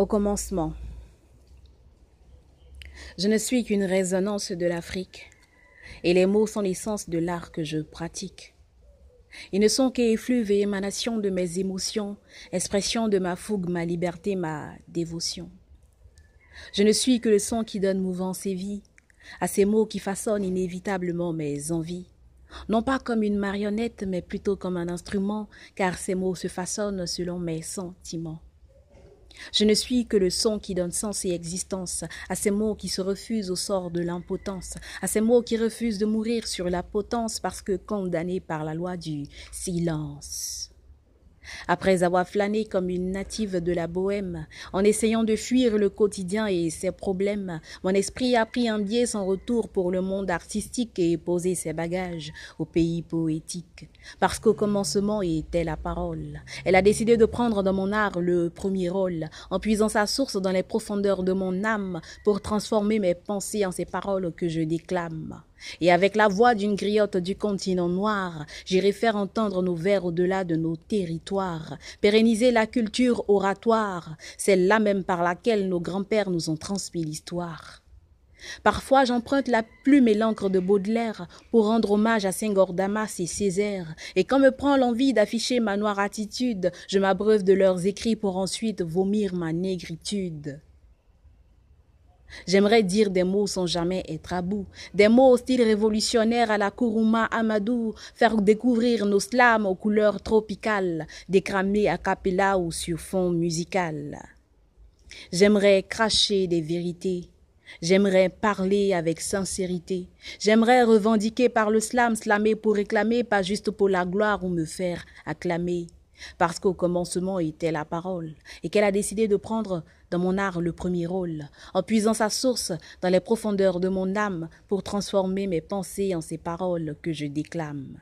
Au commencement, je ne suis qu'une résonance de l'Afrique, et les mots sont l'essence de l'art que je pratique. Ils ne sont qu'effluves et émanations de mes émotions, expression de ma fougue, ma liberté, ma dévotion. Je ne suis que le son qui donne mouvance et vie à ces mots qui façonnent inévitablement mes envies. Non pas comme une marionnette, mais plutôt comme un instrument, car ces mots se façonnent selon mes sentiments. Je ne suis que le son qui donne sens et existence à ces mots qui se refusent au sort de l'impotence, à ces mots qui refusent de mourir sur la potence parce que condamnés par la loi du silence. Après avoir flâné comme une native de la bohème, en essayant de fuir le quotidien et ses problèmes, mon esprit a pris un biais sans retour pour le monde artistique et posé ses bagages au pays poétique. Parce qu'au commencement était la parole. Elle a décidé de prendre dans mon art le premier rôle, en puisant sa source dans les profondeurs de mon âme pour transformer mes pensées en ces paroles que je déclame. Et avec la voix d'une griotte du continent noir, j'irai faire entendre nos vers au-delà de nos territoires, pérenniser la culture oratoire, celle-là même par laquelle nos grands-pères nous ont transmis l'histoire. Parfois j'emprunte la plume et l'encre de Baudelaire pour rendre hommage à Senghor Damas et Césaire, et quand me prend l'envie d'afficher ma noire attitude, je m'abreuve de leurs écrits pour ensuite vomir ma négritude. J'aimerais dire des mots sans jamais être à bout, des mots au style révolutionnaire à la Kuruma Amadou, faire découvrir nos slams aux couleurs tropicales, décramer à capella ou sur fond musical. J'aimerais cracher des vérités, J'aimerais parler avec sincérité. J'aimerais revendiquer par le slam, slammer pour réclamer, pas juste pour la gloire ou me faire acclamer parce qu'au commencement était la parole, et qu'elle a décidé de prendre dans mon art le premier rôle, en puisant sa source dans les profondeurs de mon âme pour transformer mes pensées en ces paroles que je déclame.